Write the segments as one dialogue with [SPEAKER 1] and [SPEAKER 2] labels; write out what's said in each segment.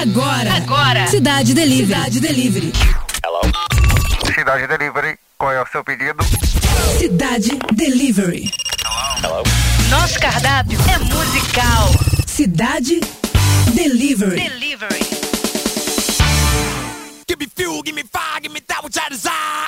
[SPEAKER 1] Agora. Agora. Cidade Delivery. Cidade Delivery.
[SPEAKER 2] Hello. Cidade Delivery. Qual é o seu pedido?
[SPEAKER 1] Cidade Delivery.
[SPEAKER 2] Hello.
[SPEAKER 1] Nosso cardápio é musical. Cidade Delivery.
[SPEAKER 3] Delivery. Give me fuel, give me fire, give me that which I desire.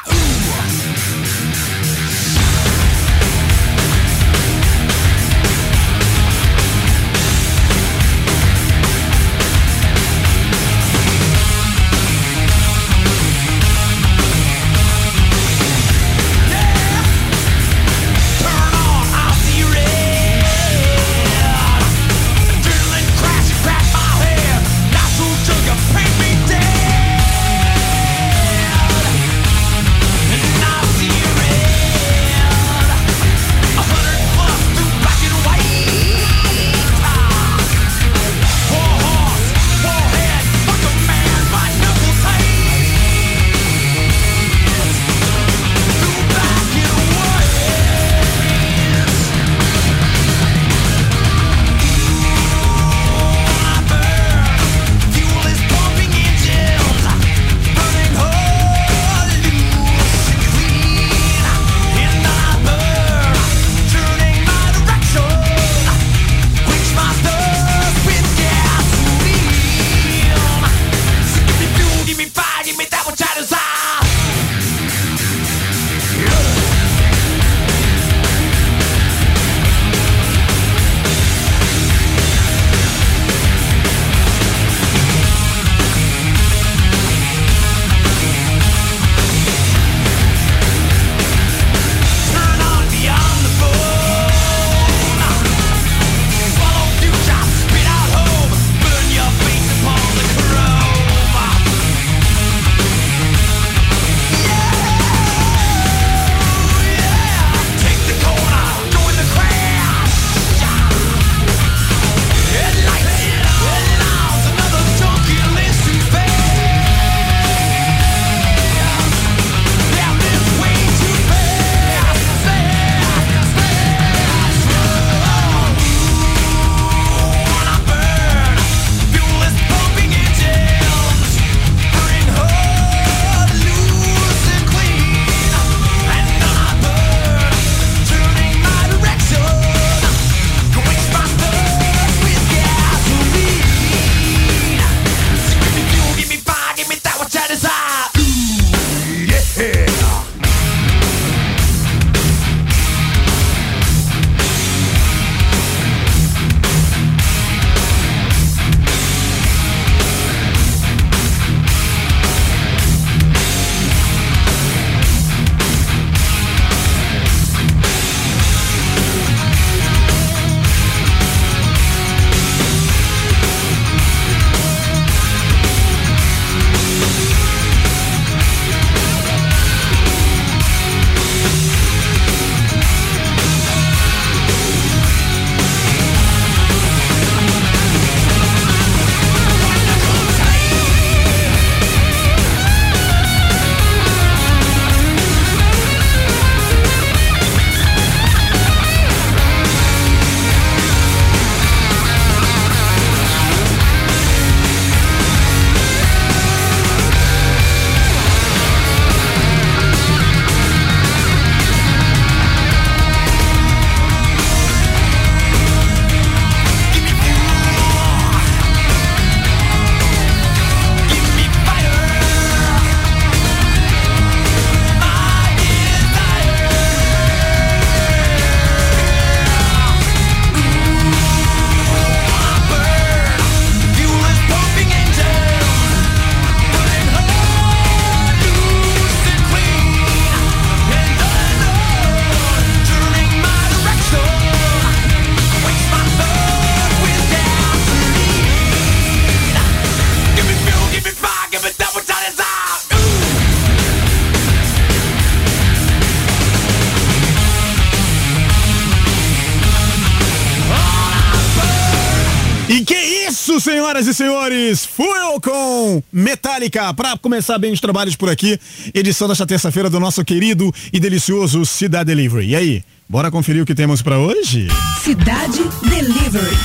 [SPEAKER 4] Senhores? Fuel com Metallica. Pra começar bem os trabalhos por aqui, edição desta terça-feira do nosso querido e delicioso Cidade Delivery. E aí, bora conferir o que temos pra hoje?
[SPEAKER 1] Cidade Delivery.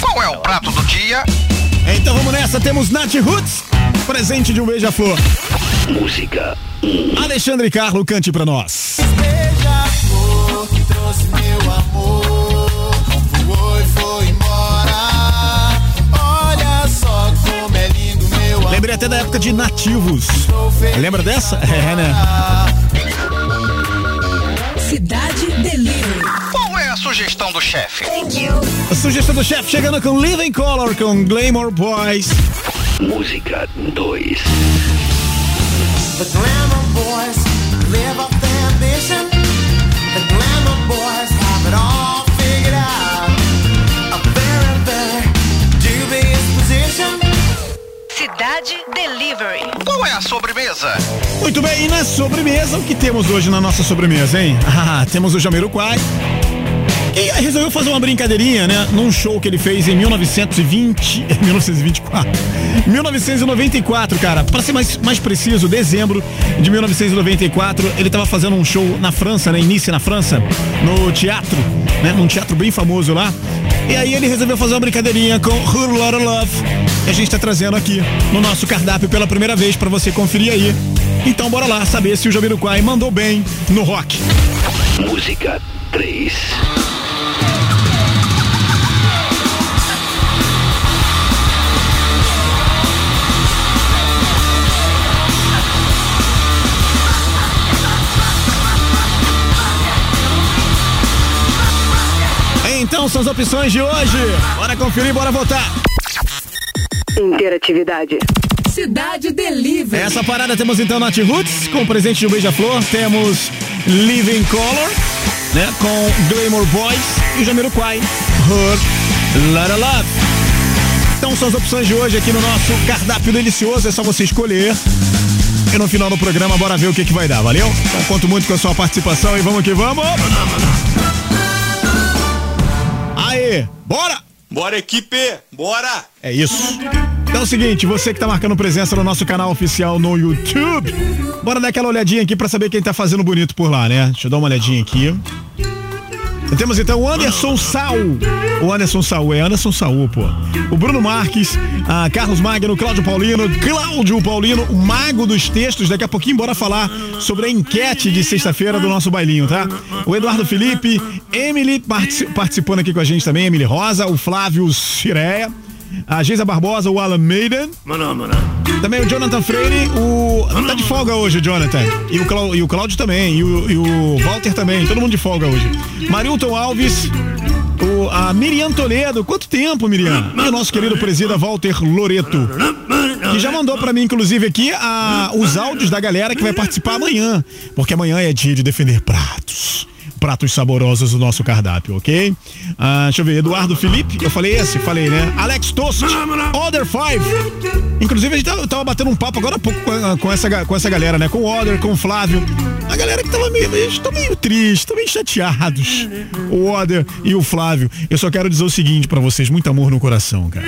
[SPEAKER 5] Qual Qual é o prato do dia?
[SPEAKER 4] Então vamos nessa, temos Nath Roots, presente de um beija-flor.
[SPEAKER 6] Música
[SPEAKER 4] Alexandre Carlo, cante pra nós.
[SPEAKER 7] Beija-flor que trouxe meu amor
[SPEAKER 4] Lembrei até da época de Nativos. Lembra dessa? É, né?
[SPEAKER 8] Cidade Delivery.
[SPEAKER 5] Qual é a sugestão do chefe?
[SPEAKER 4] A sugestão do chefe chegando com Living Color com Glamour Boys.
[SPEAKER 6] Música 2
[SPEAKER 4] Muito bem, e na sobremesa, o que temos hoje na nossa sobremesa, hein? Ah, temos o Jamiroquai. E resolveu fazer uma brincadeirinha, né? Num show que ele fez em 1920, 1924, 1994, cara. Pra ser mais, mais preciso, dezembro de 1994, ele tava fazendo um show na França, né? Início na França, no teatro, né? Num teatro bem famoso lá. E aí ele resolveu fazer uma brincadeirinha com Who Love. Que a gente tá trazendo aqui no nosso cardápio pela primeira vez pra você conferir aí. Então bora lá saber se o Jamiroquai mandou bem no rock.
[SPEAKER 6] Música 3
[SPEAKER 4] Então são as opções de hoje. Bora conferir, bora votar.
[SPEAKER 9] Interatividade.
[SPEAKER 8] Cidade Delivery.
[SPEAKER 4] Essa parada temos então Nath Roots com o presente de um beija-flor. Temos Living Color, né? Com Glamour Boys e Jamiroquai. Her Lotta Love. Então são as opções de hoje aqui no nosso cardápio delicioso. É só você escolher. E no final do programa, bora ver o que, que vai dar, valeu? Então, conto muito com a sua participação e vamos que vamos! Aê, bora!
[SPEAKER 10] Bora, equipe! Bora!
[SPEAKER 4] É isso. Então é o seguinte, você que tá marcando presença no nosso canal oficial no YouTube, bora dar aquela olhadinha aqui pra saber quem tá fazendo bonito por lá, né? Deixa eu dar uma olhadinha aqui. Temos então o Anderson Saul. O Anderson Saul, é Anderson Saul, pô. O Bruno Marques, a Carlos Magno, Cláudio Paulino, Cláudio Paulino, o mago dos textos. Daqui a pouquinho bora falar sobre a enquete de sexta-feira do nosso bailinho, tá? O Eduardo Felipe, Emily partici- participando aqui com a gente também, Emily Rosa, o Flávio Cireia, a Geisa Barbosa, o Alan Maiden. Também o Jonathan Freire, o. Tá de folga hoje, o Jonathan. E o, Clau... e o Cláudio também. E o... e o Walter também. Todo mundo de folga hoje. Marilton Alves. O... A Miriam Toledo. Quanto tempo, Miriam? E o nosso querido presida Walter Loreto. Que já mandou pra mim, inclusive, aqui a... os áudios da galera que vai participar amanhã. Porque amanhã é dia de defender pratos pratos saborosos do nosso cardápio, ok? Ah, deixa eu ver, Eduardo Felipe, eu falei esse, falei, né? Alex Toast, Other Five. Inclusive, a gente tava, tava batendo um papo agora há pouco com, essa, com essa galera, né? Com o Other, com o Flávio. A galera que tava meio, estão meio tristes, estão meio chateados. O Other e o Flávio. Eu só quero dizer o seguinte pra vocês, muito amor no coração, cara.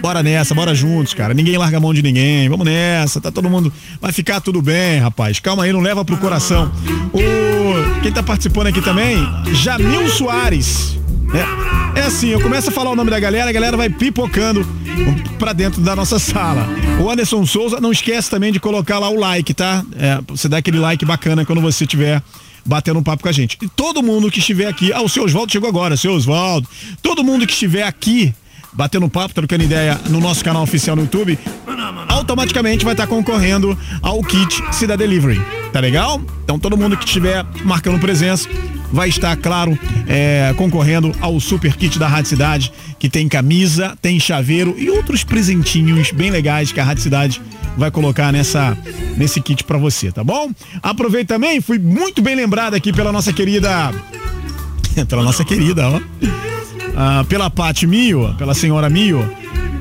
[SPEAKER 4] Bora nessa, bora juntos, cara. Ninguém larga a mão de ninguém. Vamos nessa, tá todo mundo. Vai ficar tudo bem, rapaz. Calma aí, não leva pro coração. O quem tá participando aqui também, Jamil Soares. É, é assim, eu começo a falar o nome da galera, a galera vai pipocando pra dentro da nossa sala. O Anderson Souza, não esquece também de colocar lá o like, tá? É, você dá aquele like bacana quando você tiver batendo um papo com a gente. E todo mundo que estiver aqui, ah, o seu Oswaldo chegou agora, seu Oswaldo. Todo mundo que estiver aqui batendo papo, trocando ideia no nosso canal oficial no YouTube, automaticamente vai estar concorrendo ao kit Cidade Delivery. Tá legal? Então todo mundo que estiver marcando presença vai estar, claro, é, concorrendo ao super kit da Rádio Cidade, que tem camisa, tem chaveiro e outros presentinhos bem legais que a Rádio Cidade vai colocar nessa nesse kit pra você, tá bom? Aproveita também, fui muito bem lembrado aqui pela nossa querida pela nossa querida, ó. Ah, pela Paty Mio, pela senhora Mio,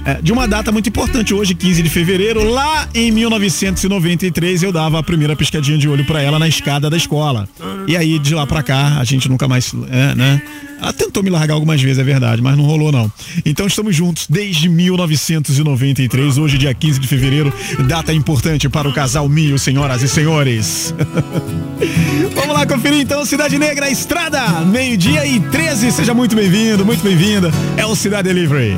[SPEAKER 4] é, de uma data muito importante hoje, 15 de fevereiro, lá em 1993 eu dava a primeira piscadinha de olho para ela na escada da escola. E aí de lá para cá a gente nunca mais, é, né? Ela tentou me largar algumas vezes, é verdade, mas não rolou não. Então estamos juntos desde 1993, hoje dia 15 de fevereiro, data importante para o casal Mio, senhoras e senhores. Vamos lá conferir então Cidade Negra Estrada, meio-dia e 13. Seja muito bem-vindo, muito bem-vinda. É o Cidade Delivery.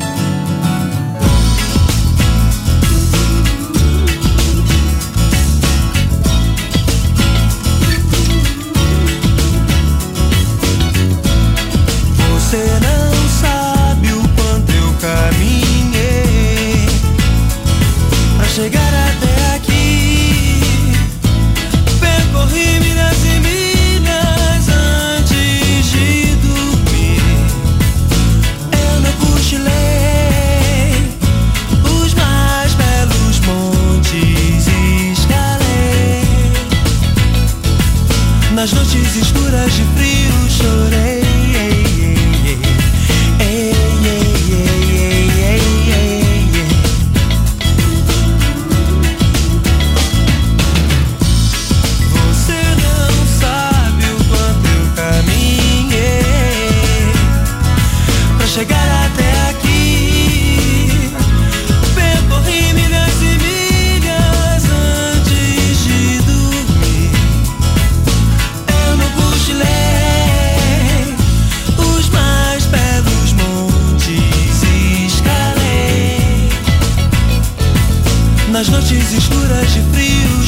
[SPEAKER 7] nas noites escuras de frio.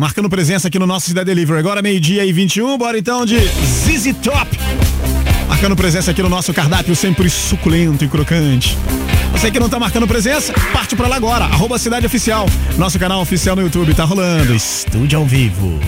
[SPEAKER 11] marcando presença aqui no nosso Cidade Delivery. Agora meio-dia e 21, bora então de ZZ Top. Marcando presença aqui no nosso cardápio, sempre suculento e crocante. Você que não tá marcando presença, parte para lá agora, arroba Cidade Oficial. Nosso canal oficial no YouTube tá rolando, estúdio ao vivo.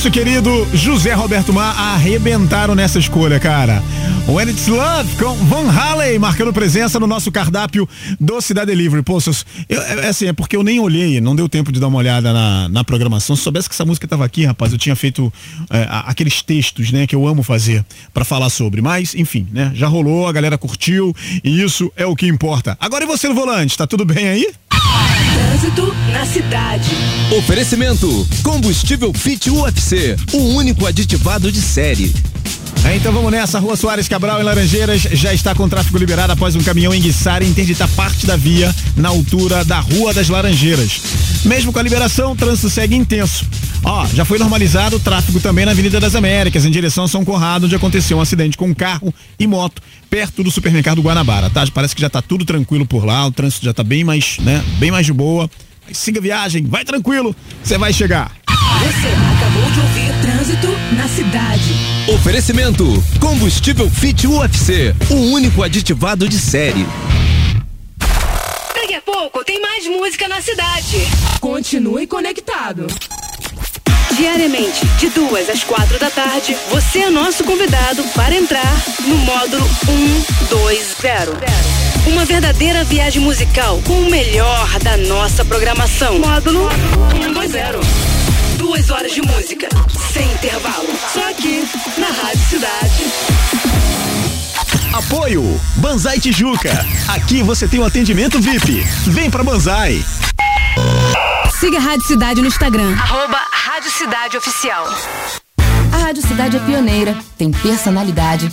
[SPEAKER 4] Nosso querido José Roberto Mar arrebentaram nessa escolha, cara. When It's Love com Van Halen marcando presença no nosso cardápio do Cidade Delivery. Pô, seus, eu, é, assim, é porque eu nem olhei, não deu tempo de dar uma olhada na, na programação. Se soubesse que essa música tava aqui, rapaz, eu tinha feito é, aqueles textos, né, que eu amo fazer pra falar sobre. Mas, enfim, né, já rolou, a galera curtiu e isso é o que importa. Agora e você no volante, tá tudo bem aí?
[SPEAKER 8] Trânsito na cidade.
[SPEAKER 12] Oferecimento: Combustível Fit UFC, o único aditivado de série.
[SPEAKER 4] É, então vamos nessa. Rua Soares Cabral, em Laranjeiras, já está com tráfego liberado após um caminhão enguiçar e interditar parte da via na altura da Rua das Laranjeiras. Mesmo com a liberação, o trânsito segue intenso. Ó, já foi normalizado o tráfego também na Avenida das Américas, em direção a São Conrado, onde aconteceu um acidente com carro e moto perto do supermercado Guanabara, tá? Parece que já tá tudo tranquilo por lá, o trânsito já tá bem mais, né, bem mais de boa. Siga a viagem, vai tranquilo, você vai chegar.
[SPEAKER 8] Você acabou de ouvir Trânsito na cidade.
[SPEAKER 12] Oferecimento: Combustível Fit UFC, o único aditivado de série.
[SPEAKER 8] Daqui a pouco tem mais música na cidade. Continue conectado. Diariamente, de duas às quatro da tarde, você é nosso convidado para entrar no módulo 120. Uma verdadeira viagem musical com o melhor da nossa programação. Módulo 120. Duas horas de música, sem intervalo. Só aqui, na Rádio Cidade.
[SPEAKER 4] Apoio Banzai Tijuca. Aqui você tem um atendimento VIP. Vem pra Banzai.
[SPEAKER 13] Siga a Rádio Cidade no Instagram.
[SPEAKER 8] Arroba Rádio Cidade Oficial.
[SPEAKER 13] A Rádio Cidade é pioneira, tem personalidade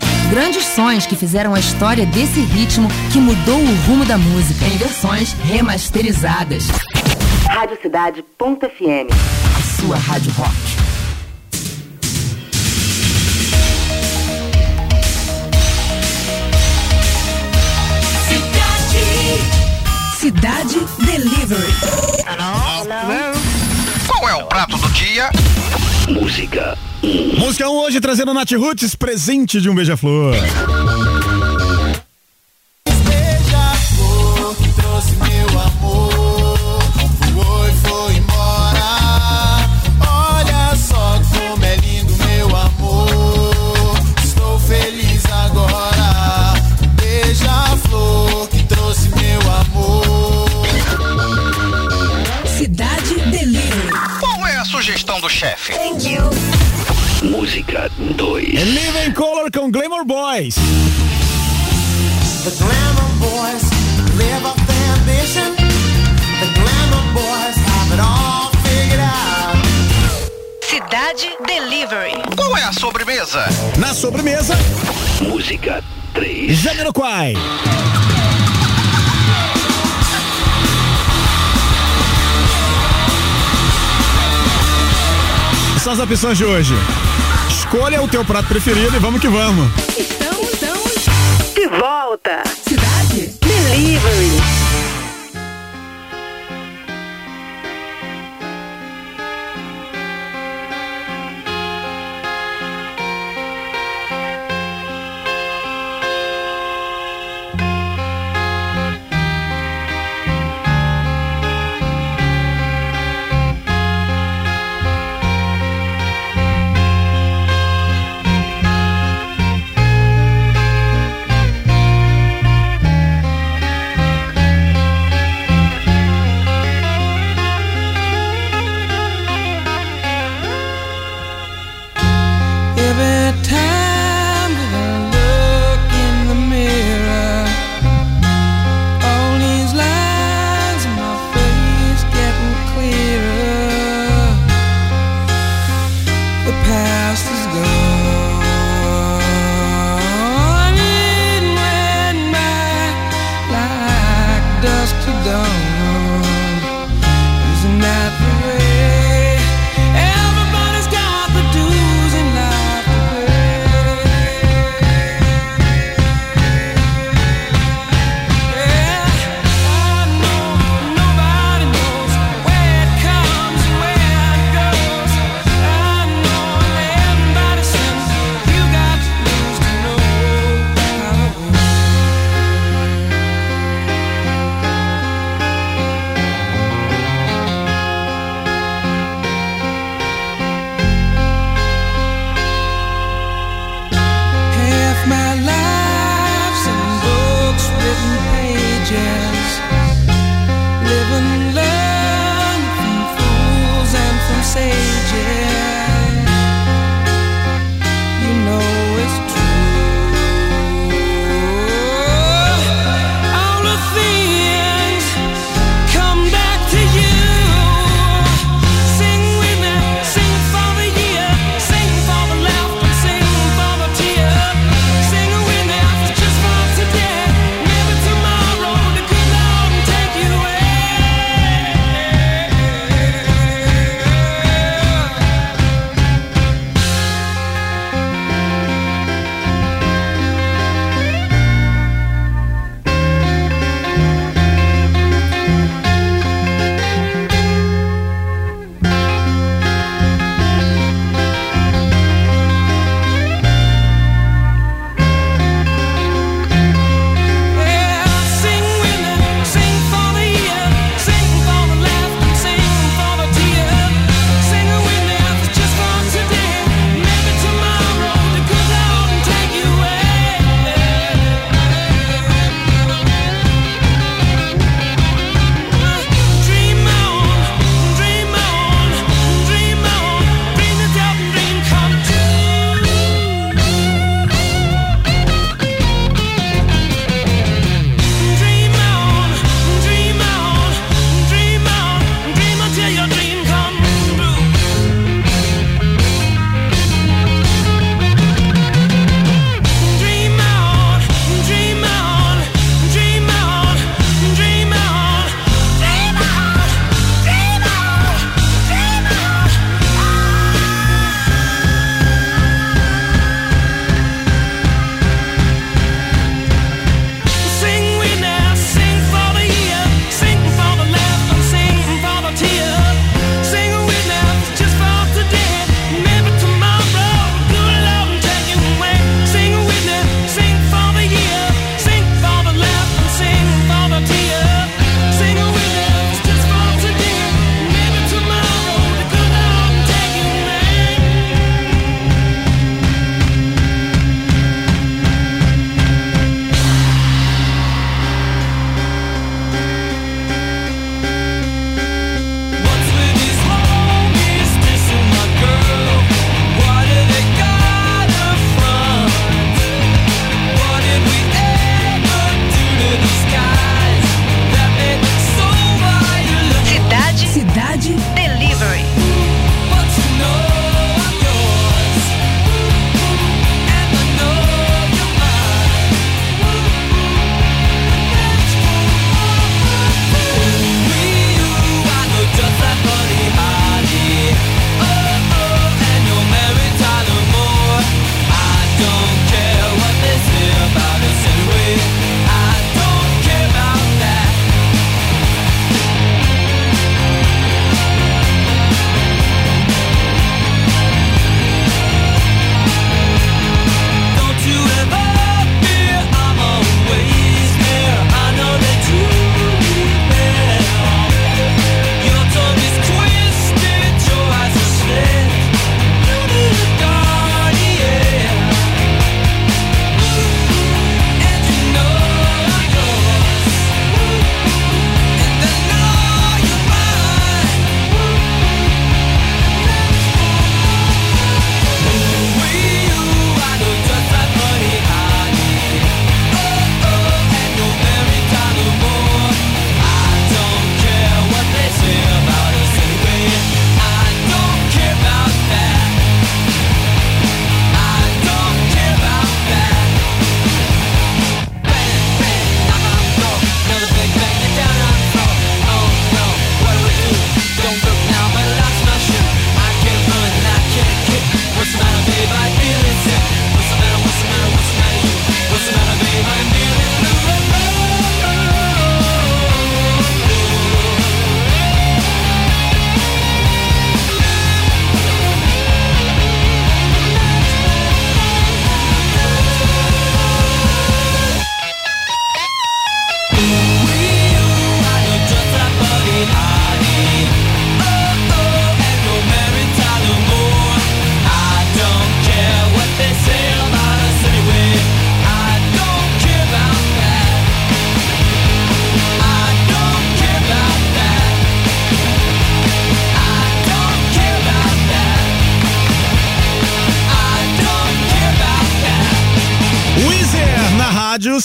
[SPEAKER 13] Grandes sons que fizeram a história desse ritmo que mudou o rumo da música. Em versões remasterizadas.
[SPEAKER 8] Radiocidade.fm.
[SPEAKER 13] A sua rádio rock.
[SPEAKER 8] Cidade Delivery.
[SPEAKER 5] Qual é o prato do dia?
[SPEAKER 6] Música
[SPEAKER 4] Música 1 hoje trazendo Nath Roots, presente de um beija-flor.
[SPEAKER 7] Beija-flor que trouxe meu amor Voou e foi embora Olha só como é lindo meu amor Estou feliz agora Beija-flor que trouxe meu amor
[SPEAKER 8] Cidade Delivery.
[SPEAKER 5] Qual é a sugestão do chefe?
[SPEAKER 6] Música 2
[SPEAKER 4] Living Color com Glamour Boys.
[SPEAKER 7] The glamour boys live off their ambition The glamour boys have it all figured out
[SPEAKER 8] Cidade Delivery.
[SPEAKER 5] Qual é a sobremesa?
[SPEAKER 4] Na sobremesa,
[SPEAKER 6] Música 3
[SPEAKER 4] Jamiroquai. São as opções de hoje. Escolha o teu prato preferido e vamos que vamos.
[SPEAKER 8] Estamos, estamos de volta.
[SPEAKER 13] Cidade
[SPEAKER 8] Delivery.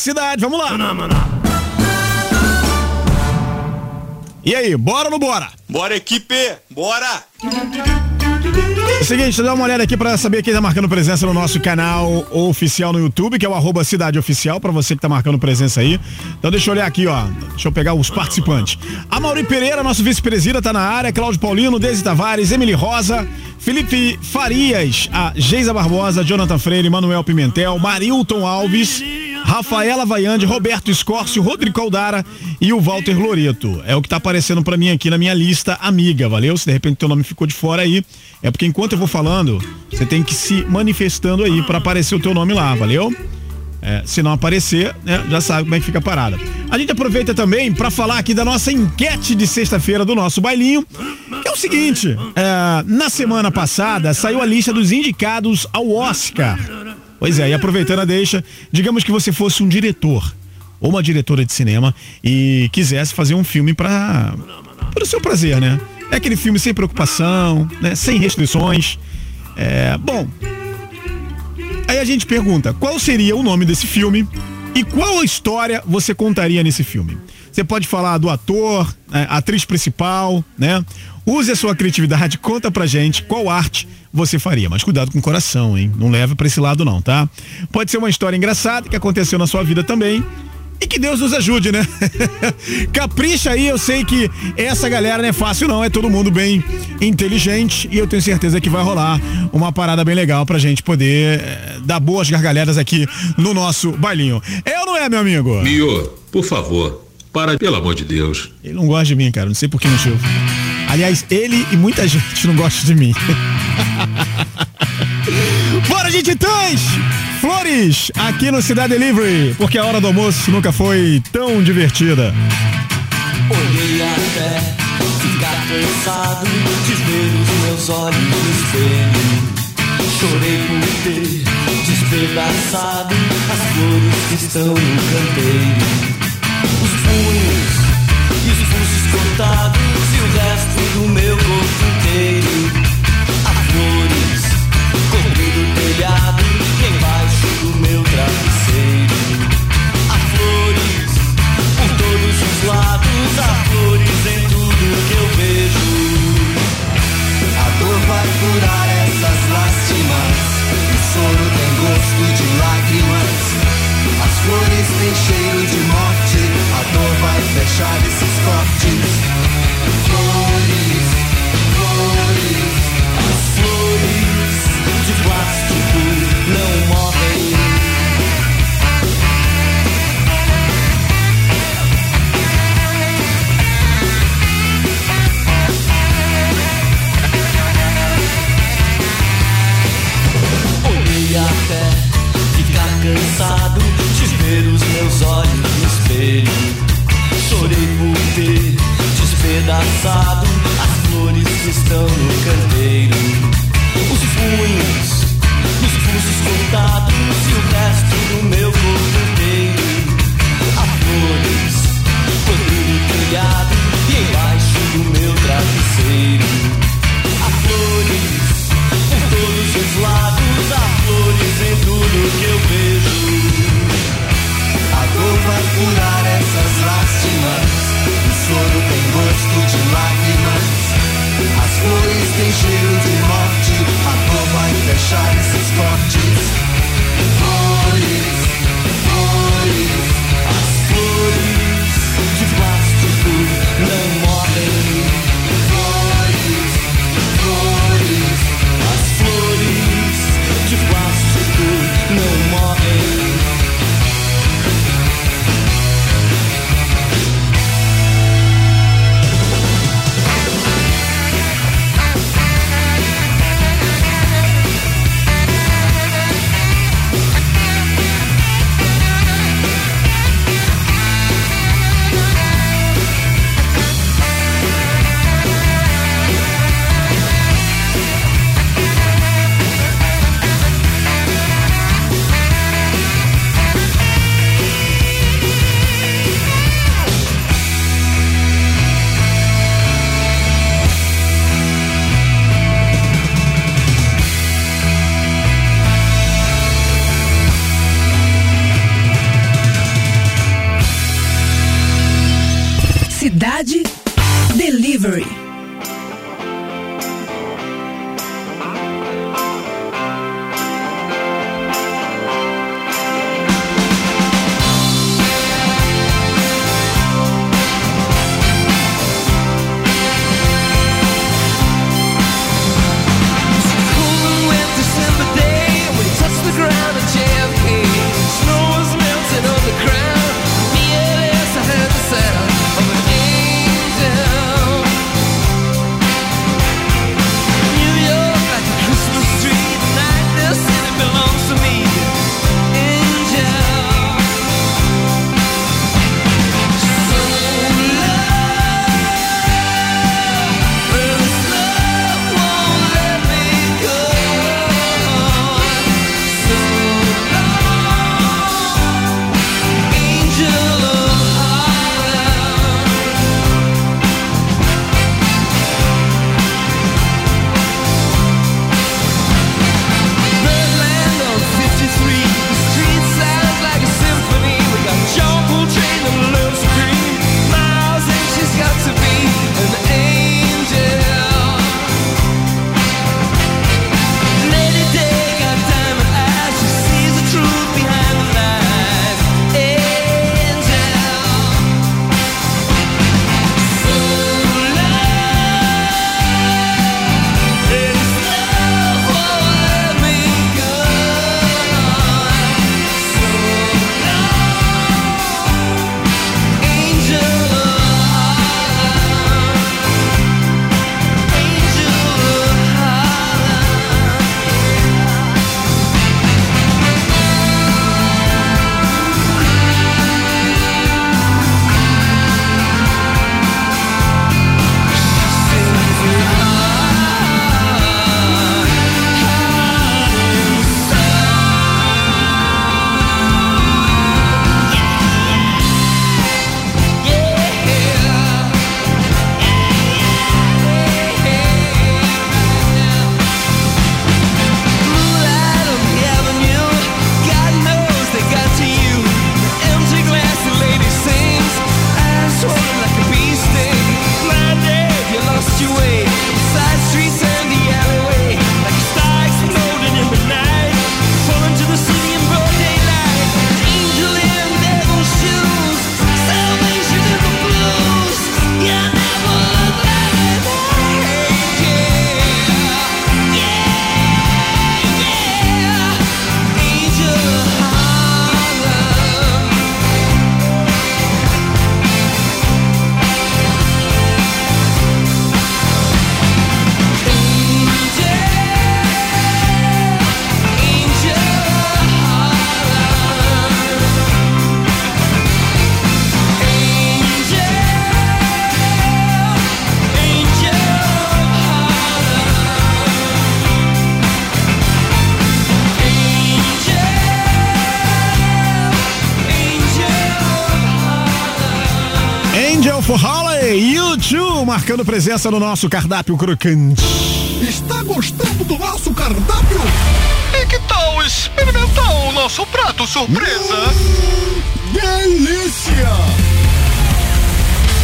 [SPEAKER 4] Cidade. Vamos lá. E aí, bora ou não bora?
[SPEAKER 10] Bora, equipe! Bora!
[SPEAKER 4] É o seguinte, dá uma olhada aqui pra saber quem tá marcando presença no nosso canal oficial no YouTube, que é o arroba Cidade Oficial, pra você que tá marcando presença aí. Então deixa eu olhar aqui, ó. Deixa eu pegar os participantes. A Mauri Pereira, nosso vice-presidente, tá na área. Cláudio Paulino, Deise Tavares, Emily Rosa, Felipe Farias, a Geisa Barbosa, Jonathan Freire, Manuel Pimentel, Marilton Alves, Rafaela Vaiande, Roberto Escórcio, Rodrigo Caldara e o Walter Loreto. É o que tá aparecendo pra mim aqui na minha lista amiga, valeu? Se de repente teu nome ficou de fora aí, é porque enquanto eu vou falando, você tem que se manifestando aí pra aparecer o teu nome lá, valeu? É, se não aparecer, né, já sabe como é que fica a parada. A gente aproveita também para falar aqui da nossa enquete de sexta-feira do nosso bailinho, que é o seguinte: é, na semana passada saiu a lista dos indicados ao Oscar. Pois é, e aproveitando a deixa, digamos que você fosse um diretor ou uma diretora de cinema e quisesse fazer um filme para o seu prazer, né? É aquele filme sem preocupação, né? Sem restrições. É, bom, Aí a gente pergunta, qual seria o nome desse filme e qual história você contaria nesse filme? Você pode falar do ator, né, atriz principal, né? Use a sua criatividade, conta pra gente qual arte você faria. Mas cuidado com o coração, hein? Não leve pra esse lado não, tá? Pode ser uma história engraçada que aconteceu na sua vida também. E que Deus nos ajude, né? Capricha aí, eu sei que essa galera não é fácil não, é todo mundo bem inteligente e eu tenho certeza que vai rolar uma parada bem legal pra gente poder eh, dar boas gargalhadas aqui no nosso bailinho. É ou não é, meu amigo?
[SPEAKER 14] Mio, por favor, para, pelo amor de Deus.
[SPEAKER 4] Ele não gosta de mim, cara, não sei por que motivo. Aliás, ele e muita gente não gosta de mim. Bora de Titãs! Flores, aqui no Cidade Delivery, porque a hora do almoço nunca foi tão divertida.
[SPEAKER 7] Olhei até ficar cansado de ver os meus olhos no espelho. Chorei por ter despedaçado as flores que estão no canteiro. Os punhos os pulsos cortados e o resto do meu corpo inteiro.
[SPEAKER 4] For Holly, YouTube, marcando presença no nosso cardápio crocante.
[SPEAKER 15] Está gostando do nosso cardápio?
[SPEAKER 5] E que tal experimentar o nosso prato surpresa?
[SPEAKER 15] Delícia!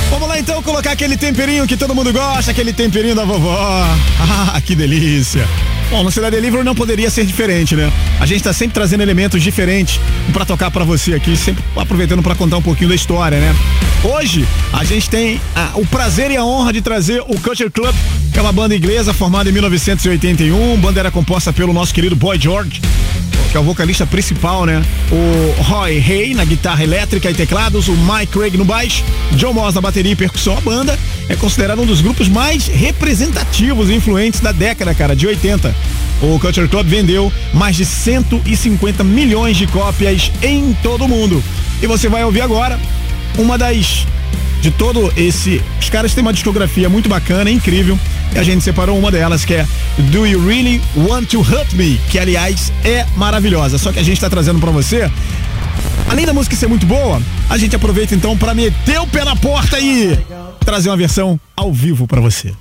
[SPEAKER 4] Vamos lá então colocar aquele temperinho que todo mundo gosta, aquele temperinho da vovó. Ah, que delícia. Bom, no Cidade Delivery não poderia ser diferente, né? A gente tá sempre trazendo elementos diferentes pra tocar pra você aqui, sempre aproveitando pra contar um pouquinho da história, né? Hoje a gente tem ah, o prazer e a honra de trazer o Culture Club, que é uma banda inglesa formada em 1981. A banda era composta pelo nosso querido Boy George, que é o vocalista principal, né? O Roy Hay na guitarra elétrica e teclados, o Mike Craig no baixo, John Moss na bateria e percussão. A banda é considerada um dos grupos mais representativos e influentes da década, cara, de 80. O Culture Club vendeu mais de 150 milhões de cópias em todo o mundo. E você vai ouvir agora uma das de todo esse. Os caras têm uma discografia muito bacana, incrível. E a gente separou uma delas que é Do You Really Want to Hurt Me? Que aliás é maravilhosa. Só que a gente tá trazendo pra você. Além da música ser muito boa, a gente aproveita então pra meter o pé na porta e trazer uma versão ao vivo pra você.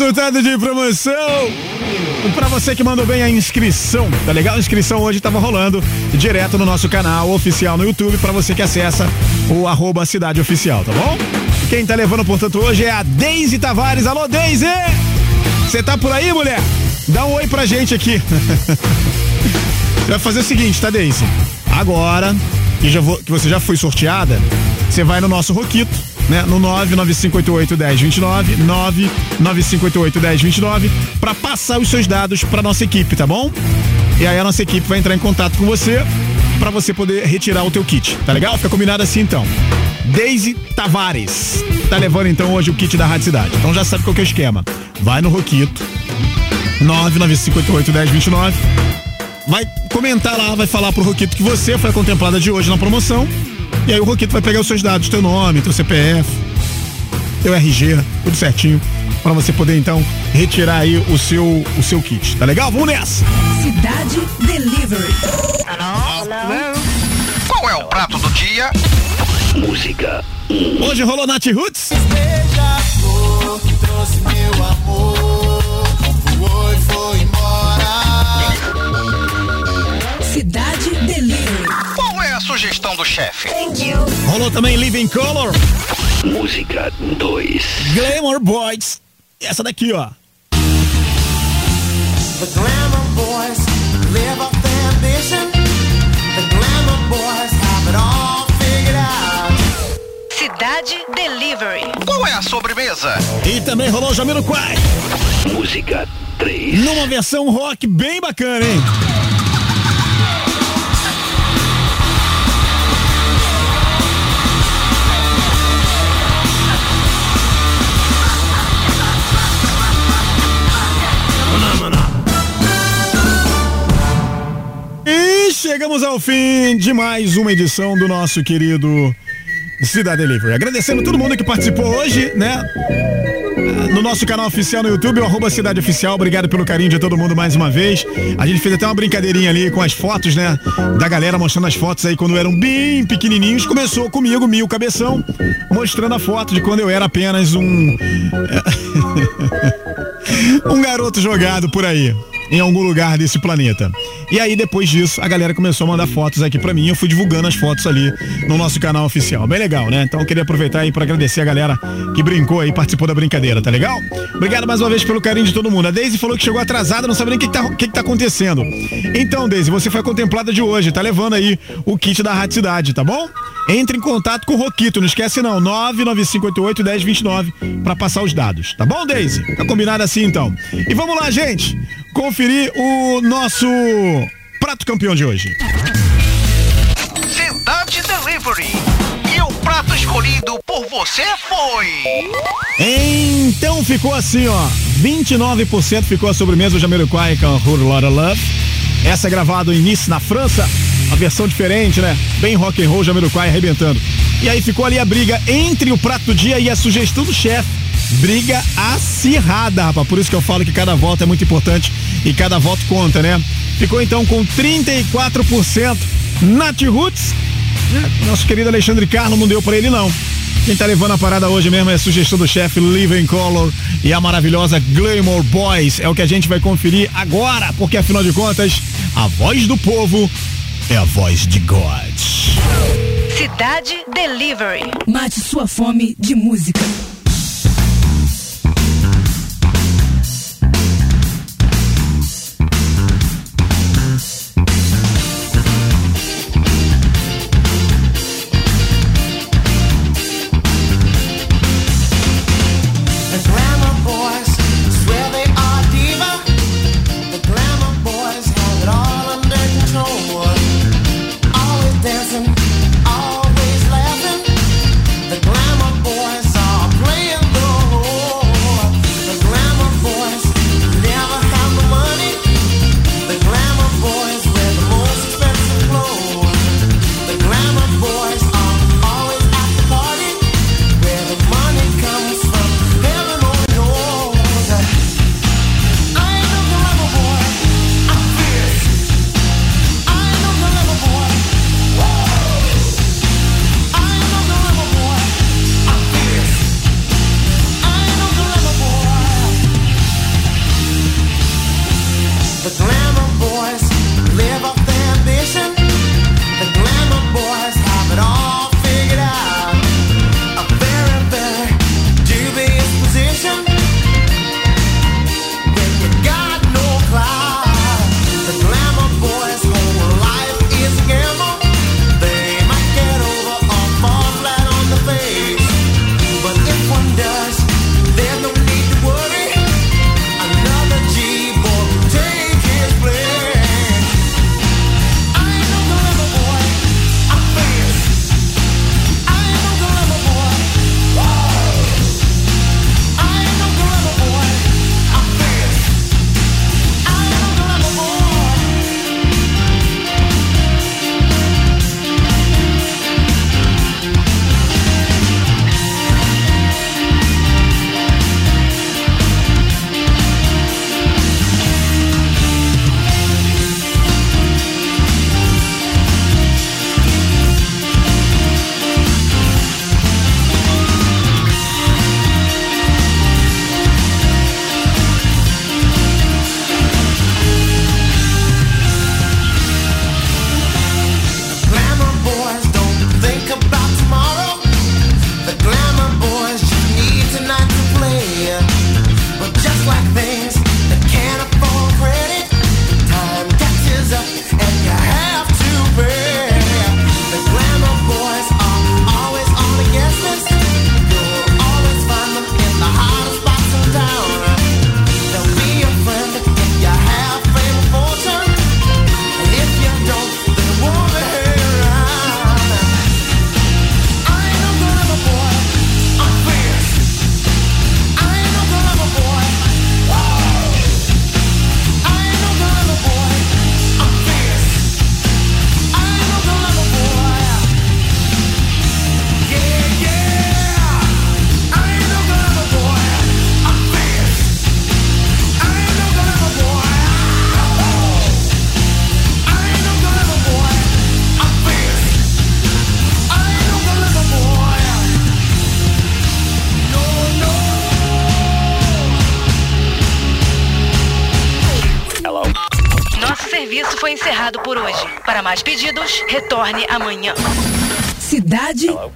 [SPEAKER 4] Resultado de promoção. Pra você que mandou bem a inscrição, tá legal? A inscrição hoje tava rolando direto no nosso canal oficial no YouTube pra você que acessa o arroba cidade oficial, tá bom? Quem tá levando, portanto, hoje é a Deise Tavares. Alô, Deise! Você tá por aí, mulher? Dá um oi pra gente aqui. Você vai fazer o seguinte, tá, Deise? Agora, que, já vou- que você já foi sorteada, você vai no nosso Roquito, né? No 995881029, 995881029, pra passar os seus dados pra nossa equipe, tá bom? E aí a nossa equipe vai entrar em contato com você pra você poder retirar o teu kit, tá legal? Fica combinado assim então. Deise Tavares tá levando então hoje o kit da Rádio Cidade. Então já sabe qual que é o esquema. Vai no Roquito, 995881029. Vai comentar lá, vai falar pro Roquito que você foi a contemplada de hoje na promoção. E aí o Roquito vai pegar os seus dados, teu nome, teu CPF, teu RG, tudo certinho, pra você poder então retirar aí o seu o seu kit. Tá legal? Vamos nessa.
[SPEAKER 8] Cidade Delivery.
[SPEAKER 5] Qual é o prato do dia?
[SPEAKER 6] Música
[SPEAKER 4] Hoje rolou Nath Roots.
[SPEAKER 7] Beija a flor que trouxe meu amor.
[SPEAKER 5] Sugestão do chefe?
[SPEAKER 4] Rolou também Living Color,
[SPEAKER 6] Música 2.
[SPEAKER 4] Glamour Boys. Essa daqui, ó.
[SPEAKER 7] The glamour boys live off their ambition. The glamour boys have it all figured out.
[SPEAKER 8] Cidade Delivery.
[SPEAKER 5] Qual é a sobremesa?
[SPEAKER 4] E também rolou Jamiroquai.
[SPEAKER 6] Música 3.
[SPEAKER 4] Numa versão rock bem bacana, hein? Chegamos ao fim de mais uma edição do nosso querido Cidade Delivery. Agradecendo todo mundo que participou hoje, né? no nosso canal oficial no YouTube, o arroba Cidade Oficial. Obrigado pelo carinho de todo mundo mais uma vez. A gente fez até uma brincadeirinha ali com as fotos, né? Da galera mostrando as fotos aí quando eram bem pequenininhos. Começou comigo, Mil Cabeção, mostrando a foto de quando eu era apenas um. um garoto jogado por aí. Em algum lugar desse planeta. E aí, depois disso, a galera começou a mandar fotos aqui pra mim. Eu fui divulgando as fotos ali no nosso canal oficial. Bem legal, né? Então, eu queria aproveitar aí pra agradecer a galera que brincou aí, participou da brincadeira, tá legal? Obrigado mais uma vez pelo carinho de todo mundo. A Daisy falou que chegou atrasada, não sabe nem o que, que, tá, que, que tá acontecendo. Então, Daisy, você foi contemplada de hoje, tá levando aí o kit da Rádio Cidade, tá bom? Entre em contato com o Roquito, não esquece não, 995881029 pra passar os dados, tá bom, Daisy? Tá combinado assim então. E vamos lá, gente, conferir o nosso prato campeão de hoje.
[SPEAKER 5] Cidade Delivery. E o prato escolhido por você foi.
[SPEAKER 4] Então ficou assim, ó. 29% ficou a sobremesa Jamiroquai com Whole Lotta Love. Essa é gravado em Nice, na França. Uma versão diferente, né? Bem rock and roll, Jamiroquai arrebentando. E aí ficou ali a briga entre o prato do dia e a sugestão do chefe. Briga acirrada, rapaz. Por isso que eu falo que cada voto é muito importante e cada voto conta, né? Ficou então com 34% Nath Roots. É, Nosso querido Alexandre Carlos não deu pra ele, não. Quem tá levando a parada hoje mesmo é a sugestão do chefe Living Color e a maravilhosa Glamour Boys. É o que a gente vai conferir agora, porque afinal de contas, a voz do povo é a voz de God.
[SPEAKER 8] Cidade Delivery. Mate sua fome de música. Amanhã.